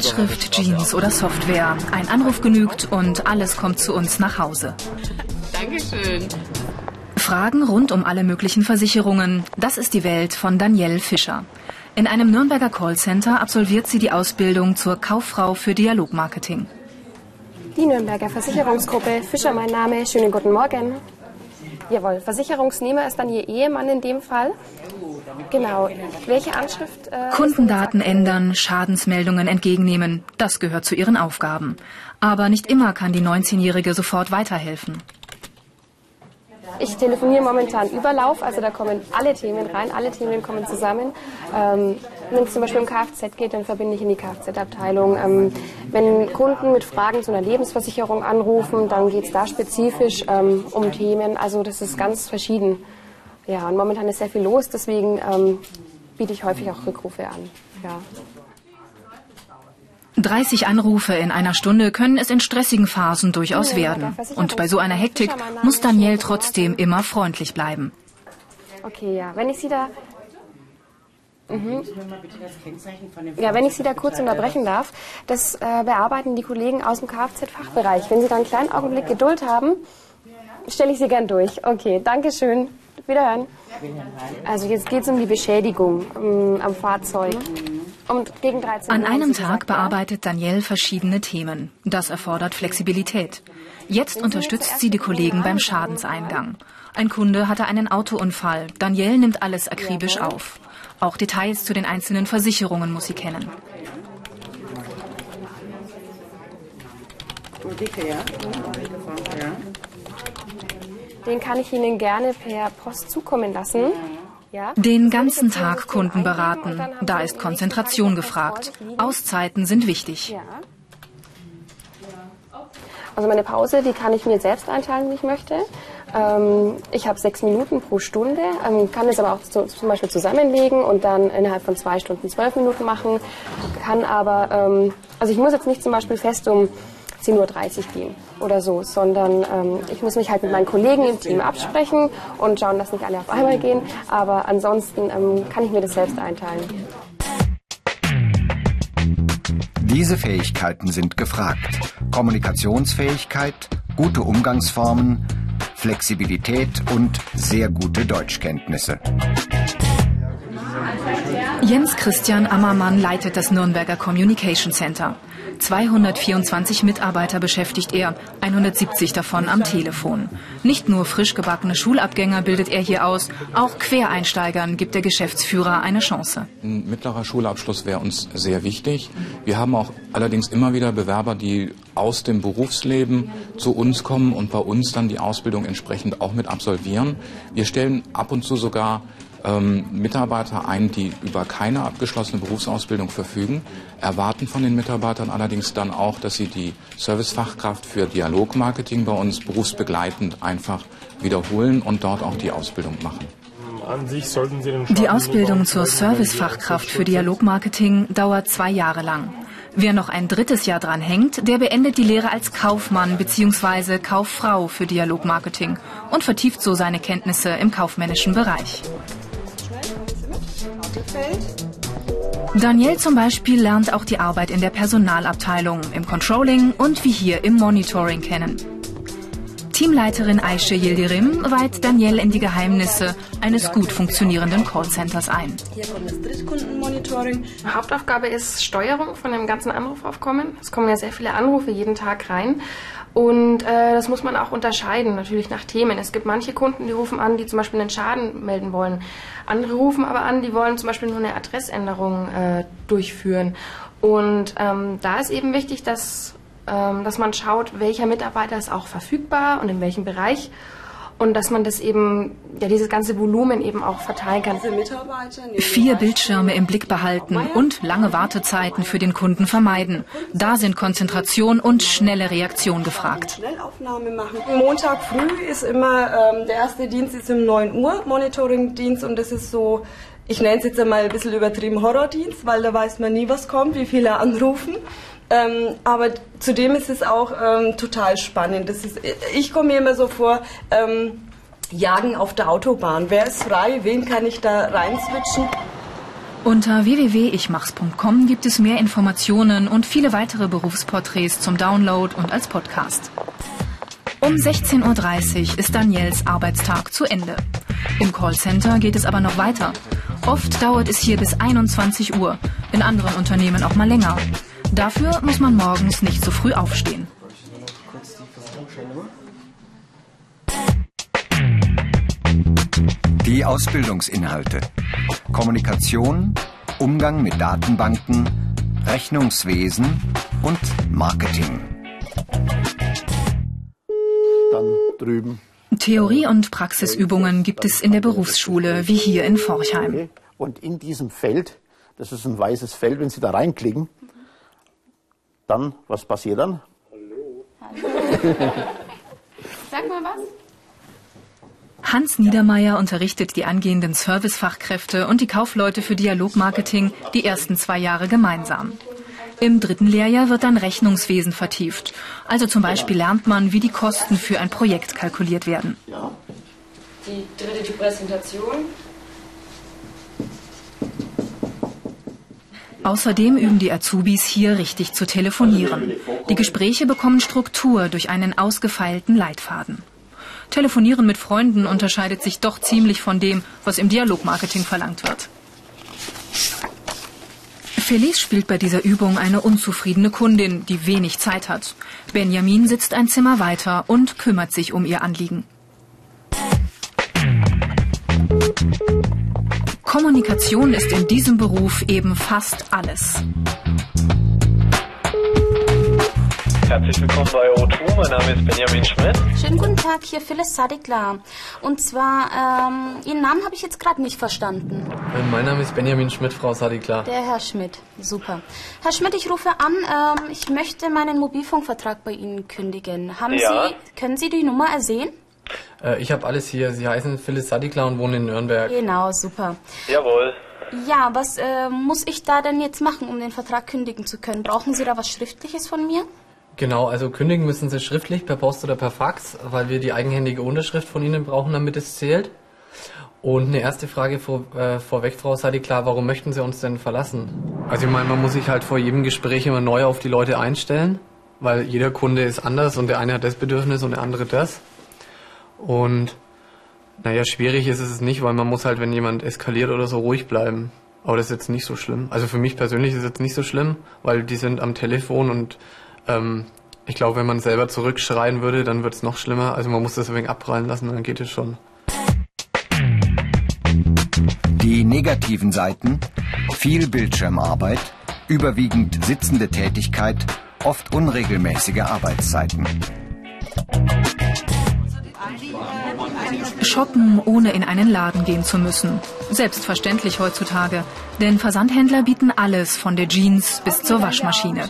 Zeitschrift, Jeans oder Software, ein Anruf genügt und alles kommt zu uns nach Hause. Dankeschön. Fragen rund um alle möglichen Versicherungen, das ist die Welt von Danielle Fischer. In einem Nürnberger Callcenter absolviert sie die Ausbildung zur Kauffrau für Dialogmarketing. Die Nürnberger Versicherungsgruppe Fischer mein Name. Schönen guten Morgen. Jawohl, Versicherungsnehmer ist dann Ihr Ehemann in dem Fall. Genau. Welche Anschrift? Äh, Kundendaten ändern, Schadensmeldungen entgegennehmen, das gehört zu ihren Aufgaben. Aber nicht immer kann die 19-Jährige sofort weiterhelfen. Ich telefoniere momentan Überlauf, also da kommen alle Themen rein, alle Themen kommen zusammen. Ähm, wenn es zum Beispiel um Kfz geht, dann verbinde ich in die Kfz-Abteilung. Ähm, wenn Kunden mit Fragen zu einer Lebensversicherung anrufen, dann geht es da spezifisch ähm, um Themen. Also das ist ganz verschieden. Ja, und momentan ist sehr viel los, deswegen ähm, biete ich häufig auch Rückrufe an. Ja. 30 Anrufe in einer Stunde können es in stressigen Phasen durchaus werden. Und bei so einer Hektik muss Danielle trotzdem immer freundlich bleiben. Okay, ja. Wenn ich Sie da Mhm. Ja, wenn ich Sie da kurz unterbrechen darf, das äh, bearbeiten die Kollegen aus dem Kfz-Fachbereich. Wenn Sie da einen kleinen Augenblick Geduld haben, stelle ich Sie gern durch. Okay, danke schön. Wiederhören. Also jetzt geht es um die Beschädigung um, am Fahrzeug. Und gegen 13 An einem Tag bearbeitet Danielle verschiedene Themen. Das erfordert Flexibilität. Jetzt unterstützt sie die Kollegen beim Schadenseingang. Ein Kunde hatte einen Autounfall. Danielle nimmt alles akribisch auf. Auch Details zu den einzelnen Versicherungen muss sie kennen. Den kann ich Ihnen gerne per Post zukommen lassen. Den ganzen Tag Kunden beraten. Da ist Konzentration gefragt. Auszeiten sind wichtig. Also meine Pause, die kann ich mir selbst einteilen, wie ich möchte. Ähm, ich habe sechs Minuten pro Stunde, ähm, kann es aber auch zu, zum Beispiel zusammenlegen und dann innerhalb von zwei Stunden zwölf Minuten machen. Kann aber, ähm, also ich muss jetzt nicht zum Beispiel fest um 10.30 Uhr gehen oder so, sondern ähm, ich muss mich halt mit meinen Kollegen im Team absprechen und schauen, dass nicht alle auf einmal gehen. Aber ansonsten ähm, kann ich mir das selbst einteilen. Diese Fähigkeiten sind gefragt. Kommunikationsfähigkeit, gute Umgangsformen, Flexibilität und sehr gute Deutschkenntnisse. Jens Christian Ammermann leitet das Nürnberger Communication Center. 224 Mitarbeiter beschäftigt er, 170 davon am Telefon. Nicht nur frisch gebackene Schulabgänger bildet er hier aus, auch Quereinsteigern gibt der Geschäftsführer eine Chance. Ein mittlerer Schulabschluss wäre uns sehr wichtig. Wir haben auch allerdings immer wieder Bewerber, die aus dem Berufsleben zu uns kommen und bei uns dann die Ausbildung entsprechend auch mit absolvieren. Wir stellen ab und zu sogar ähm, Mitarbeiter ein, die über keine abgeschlossene Berufsausbildung verfügen, erwarten von den Mitarbeitern allerdings dann auch, dass sie die Servicefachkraft für Dialogmarketing bei uns berufsbegleitend einfach wiederholen und dort auch die Ausbildung machen. An sich sollten Sie den Die Ausbildung zur Servicefachkraft für Dialogmarketing dauert zwei Jahre lang. Wer noch ein drittes Jahr dran hängt, der beendet die Lehre als Kaufmann bzw. Kauffrau für Dialogmarketing und vertieft so seine Kenntnisse im kaufmännischen Bereich. Daniel zum Beispiel lernt auch die Arbeit in der Personalabteilung, im Controlling und wie hier im Monitoring kennen. Teamleiterin Aische Yildirim weiht Daniel in die Geheimnisse eines gut funktionierenden Callcenters ein. Hier kommt das Drittkundenmonitoring. Hauptaufgabe ist Steuerung von dem ganzen Anrufaufkommen. Es kommen ja sehr viele Anrufe jeden Tag rein. Und äh, das muss man auch unterscheiden, natürlich nach Themen. Es gibt manche Kunden, die rufen an, die zum Beispiel einen Schaden melden wollen. Andere rufen aber an, die wollen zum Beispiel nur eine Adressänderung äh, durchführen. Und ähm, da ist eben wichtig, dass, ähm, dass man schaut, welcher Mitarbeiter ist auch verfügbar und in welchem Bereich. Und dass man das eben, ja, dieses ganze Volumen eben auch verteilen kann. Vier Bildschirme im Blick behalten und lange Wartezeiten für den Kunden vermeiden. Da sind Konzentration und schnelle Reaktion gefragt. Schnellaufnahme machen. Montag früh ist immer, ähm, der erste Dienst ist um 9 Uhr, Monitoring-Dienst und das ist so, ich nenne es jetzt einmal ein bisschen übertrieben Horrordienst, weil da weiß man nie, was kommt, wie viele anrufen. Ähm, aber zudem ist es auch ähm, total spannend. Das ist, ich komme mir immer so vor, ähm, Jagen auf der Autobahn. Wer ist frei? Wen kann ich da reinswitchen? Unter www.ichmachs.com gibt es mehr Informationen und viele weitere Berufsporträts zum Download und als Podcast. Um 16.30 Uhr ist Daniels Arbeitstag zu Ende. Im Callcenter geht es aber noch weiter. Oft dauert es hier bis 21 Uhr, in anderen Unternehmen auch mal länger. Dafür muss man morgens nicht so früh aufstehen. Die Ausbildungsinhalte. Kommunikation, Umgang mit Datenbanken, Rechnungswesen und Marketing. Dann drüben. Theorie- und Praxisübungen gibt es in der Berufsschule, wie hier in Forchheim. Und in diesem Feld, das ist ein weißes Feld, wenn Sie da reinklicken, dann, was passiert dann? Sag mal was. Hans Niedermeyer unterrichtet die angehenden Servicefachkräfte und die Kaufleute für Dialogmarketing die ersten zwei Jahre gemeinsam. Im dritten Lehrjahr wird dann Rechnungswesen vertieft. Also zum Beispiel lernt man, wie die Kosten für ein Projekt kalkuliert werden. Die dritte, die Präsentation. Außerdem üben die Azubis hier richtig zu telefonieren. Die Gespräche bekommen Struktur durch einen ausgefeilten Leitfaden. Telefonieren mit Freunden unterscheidet sich doch ziemlich von dem, was im Dialogmarketing verlangt wird. Felice spielt bei dieser Übung eine unzufriedene Kundin, die wenig Zeit hat. Benjamin sitzt ein Zimmer weiter und kümmert sich um ihr Anliegen. Kommunikation ist in diesem Beruf eben fast alles. Herzlich willkommen bei O2. Mein Name ist Benjamin Schmidt. Schönen guten Tag, hier Phyllis Sadikla. Und zwar, ähm, Ihren Namen habe ich jetzt gerade nicht verstanden. Äh, Mein Name ist Benjamin Schmidt, Frau Sadiklar. Der Herr Schmidt, super. Herr Schmidt, ich rufe an, ähm, ich möchte meinen Mobilfunkvertrag bei Ihnen kündigen. Haben Ja. Sie, können Sie die Nummer ersehen? Äh, Ich habe alles hier. Sie heißen Phyllis Sadiklar und wohnen in Nürnberg. Genau, super. Jawohl. Ja, was äh, muss ich da denn jetzt machen, um den Vertrag kündigen zu können? Brauchen Sie da was Schriftliches von mir? Genau, also kündigen müssen Sie schriftlich per Post oder per Fax, weil wir die eigenhändige Unterschrift von Ihnen brauchen, damit es zählt. Und eine erste Frage vor, äh, vorweg, Frau Sadiklar, warum möchten Sie uns denn verlassen? Also ich meine, man muss sich halt vor jedem Gespräch immer neu auf die Leute einstellen, weil jeder Kunde ist anders und der eine hat das Bedürfnis und der andere das. Und naja, schwierig ist es nicht, weil man muss halt, wenn jemand eskaliert oder so, ruhig bleiben. Aber das ist jetzt nicht so schlimm. Also für mich persönlich ist es jetzt nicht so schlimm, weil die sind am Telefon und ähm, ich glaube, wenn man selber zurückschreien würde, dann wird es noch schlimmer. Also man muss das wenig abprallen lassen, dann geht es schon. Die negativen Seiten, viel Bildschirmarbeit, überwiegend sitzende Tätigkeit, oft unregelmäßige Arbeitszeiten. Shoppen, ohne in einen Laden gehen zu müssen. Selbstverständlich heutzutage. Denn Versandhändler bieten alles von der Jeans bis zur Waschmaschine.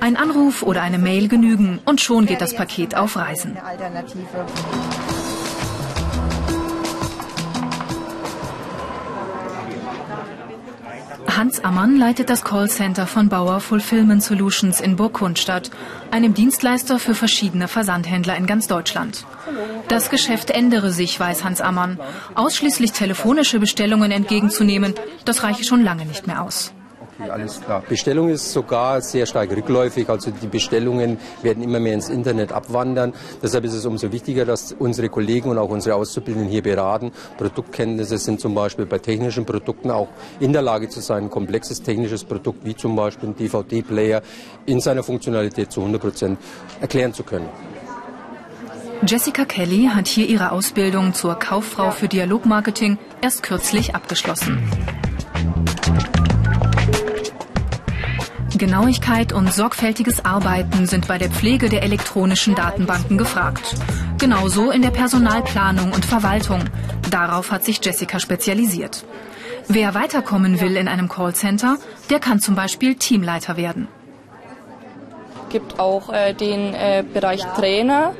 Ein Anruf oder eine Mail genügen und schon geht das Paket auf Reisen. Hans Ammann leitet das Callcenter von Bauer Fulfillment Solutions in Burgkundstadt, einem Dienstleister für verschiedene Versandhändler in ganz Deutschland. Das Geschäft ändere sich, weiß Hans Ammann. Ausschließlich telefonische Bestellungen entgegenzunehmen, das reiche schon lange nicht mehr aus. Okay, alles klar. Bestellung ist sogar sehr stark rückläufig. Also die Bestellungen werden immer mehr ins Internet abwandern. Deshalb ist es umso wichtiger, dass unsere Kollegen und auch unsere Auszubildenden hier beraten. Produktkenntnisse sind zum Beispiel bei technischen Produkten auch in der Lage zu sein, ein komplexes technisches Produkt wie zum Beispiel ein DVD-Player in seiner Funktionalität zu 100 Prozent erklären zu können. Jessica Kelly hat hier ihre Ausbildung zur Kauffrau für Dialogmarketing erst kürzlich abgeschlossen. Genauigkeit und sorgfältiges Arbeiten sind bei der Pflege der elektronischen Datenbanken gefragt. Genauso in der Personalplanung und Verwaltung. Darauf hat sich Jessica spezialisiert. Wer weiterkommen will in einem Callcenter, der kann zum Beispiel Teamleiter werden. gibt auch äh, den äh, Bereich Trainer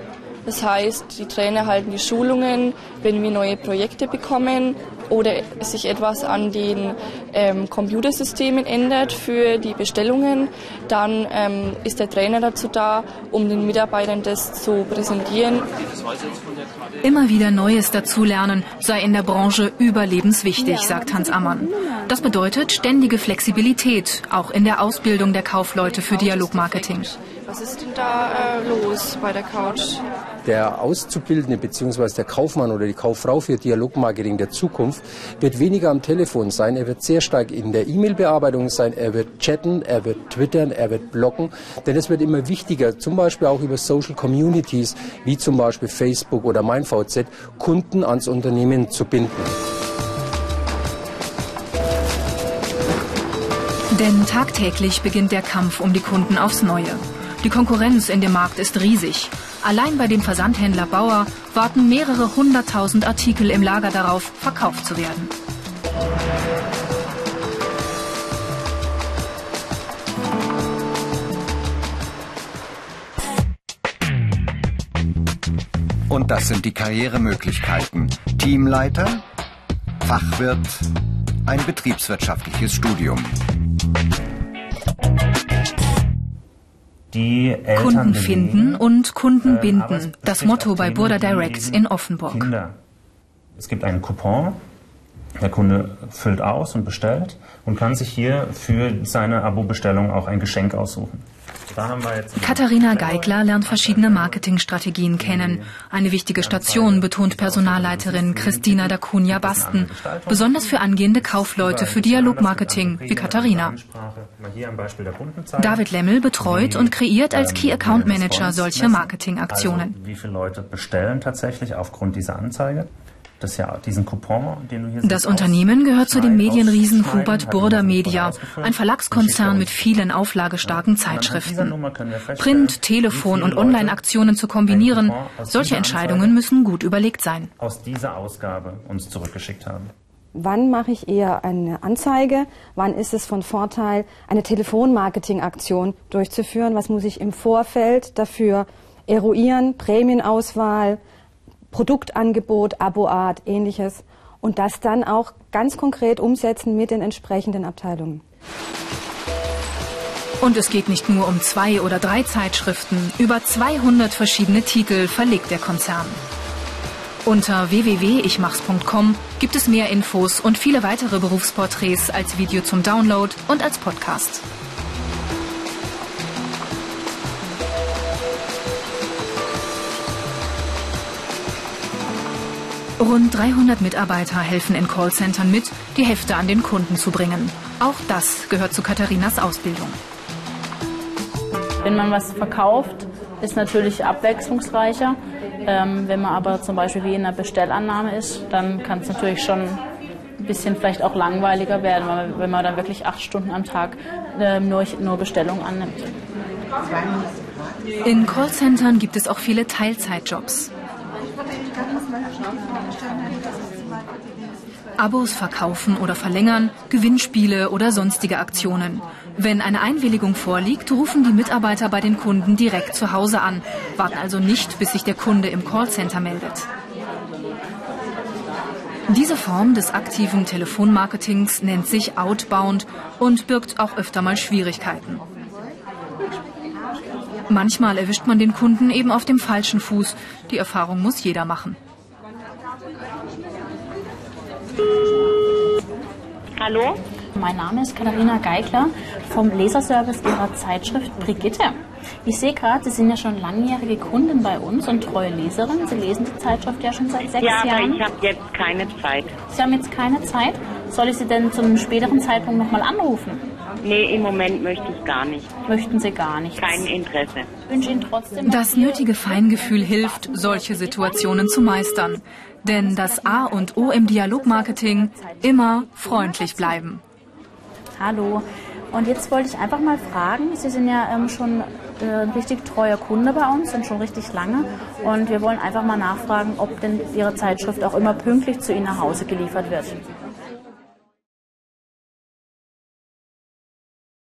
Das heißt, die Trainer halten die Schulungen, wenn wir neue Projekte bekommen oder sich etwas an den ähm, Computersystemen ändert für die Bestellungen, dann ähm, ist der Trainer dazu da, um den Mitarbeitern das zu präsentieren. Immer wieder Neues dazulernen sei in der Branche überlebenswichtig, sagt Hans Ammann. Das bedeutet ständige Flexibilität, auch in der Ausbildung der Kaufleute für Dialogmarketing. Was ist denn da äh, los bei der Couch? Der Auszubildende bzw. der Kaufmann oder die Kauffrau für Dialogmarketing der Zukunft wird weniger am Telefon sein. Er wird sehr stark in der E-Mail-Bearbeitung sein. Er wird chatten, er wird twittern, er wird bloggen. Denn es wird immer wichtiger, zum Beispiel auch über Social Communities wie zum Beispiel Facebook oder MeinVZ, Kunden ans Unternehmen zu binden. Denn tagtäglich beginnt der Kampf um die Kunden aufs Neue. Die Konkurrenz in dem Markt ist riesig. Allein bei dem Versandhändler Bauer warten mehrere hunderttausend Artikel im Lager darauf, verkauft zu werden. Und das sind die Karrieremöglichkeiten. Teamleiter, Fachwirt, ein betriebswirtschaftliches Studium. Kunden finden und Kunden binden. Das Motto bei Burda Directs in Offenburg. Kinder. Es gibt einen Coupon. Der Kunde füllt aus und bestellt und kann sich hier für seine Abo-Bestellung auch ein Geschenk aussuchen. Katharina Geigler lernt verschiedene Marketingstrategien kennen. Eine wichtige Station betont Personalleiterin Christina Dacunia Basten, besonders für angehende Kaufleute für Dialogmarketing wie Katharina. David Lemmel betreut und kreiert als Key Account Manager solche Marketingaktionen. Also, wie viele Leute bestellen tatsächlich aufgrund dieser Anzeige? Das, ja, diesen Coupon, den du hier das Unternehmen gehört zu dem Medienriesen Hubert Burda Media, ein Verlagskonzern mit vielen auflagestarken Zeitschriften. Print, Telefon und Online-Aktionen zu kombinieren, solche Entscheidungen müssen gut überlegt sein. Aus dieser Ausgabe uns zurückgeschickt haben. Wann mache ich eher eine Anzeige? Wann ist es von Vorteil, eine Telefonmarketing-Aktion durchzuführen? Was muss ich im Vorfeld dafür eruieren? Prämienauswahl, Produktangebot, Aboart, ähnliches und das dann auch ganz konkret umsetzen mit den entsprechenden Abteilungen. Und es geht nicht nur um zwei oder drei Zeitschriften, über 200 verschiedene Titel verlegt der Konzern. Unter www.ichmachs.com gibt es mehr Infos und viele weitere Berufsporträts als Video zum Download und als Podcast. Rund 300 Mitarbeiter helfen in Callcentern mit, die Hefte an den Kunden zu bringen. Auch das gehört zu Katharinas Ausbildung. Wenn man was verkauft, ist natürlich abwechslungsreicher. Ähm, wenn man aber zum Beispiel wie in einer Bestellannahme ist, dann kann es natürlich schon ein bisschen vielleicht auch langweiliger werden, wenn man dann wirklich acht Stunden am Tag äh, nur, nur Bestellungen annimmt. In Callcentern gibt es auch viele Teilzeitjobs. Abos verkaufen oder verlängern, Gewinnspiele oder sonstige Aktionen. Wenn eine Einwilligung vorliegt, rufen die Mitarbeiter bei den Kunden direkt zu Hause an, warten also nicht, bis sich der Kunde im Callcenter meldet. Diese Form des aktiven Telefonmarketings nennt sich Outbound und birgt auch öfter mal Schwierigkeiten. Manchmal erwischt man den Kunden eben auf dem falschen Fuß. Die Erfahrung muss jeder machen. Hallo? Mein Name ist Katharina Geigler vom Leserservice Ihrer Zeitschrift Brigitte. Ich sehe gerade, Sie sind ja schon langjährige Kundin bei uns und treue Leserin. Sie lesen die Zeitschrift ja schon seit sechs ja, Jahren. Ja, aber ich habe jetzt keine Zeit. Sie haben jetzt keine Zeit? Soll ich Sie denn zu einem späteren Zeitpunkt nochmal anrufen? Nee, im Moment möchte ich gar nicht. Möchten Sie gar nicht? Kein Interesse. Ich wünsche Ihnen trotzdem... Das nötige Feingefühl hilft, solche Situationen zu meistern. Denn das A und O im Dialogmarketing, immer freundlich bleiben. Hallo. Und jetzt wollte ich einfach mal fragen, Sie sind ja ähm, schon äh, ein richtig treuer Kunde bei uns und schon richtig lange. Und wir wollen einfach mal nachfragen, ob denn Ihre Zeitschrift auch immer pünktlich zu Ihnen nach Hause geliefert wird.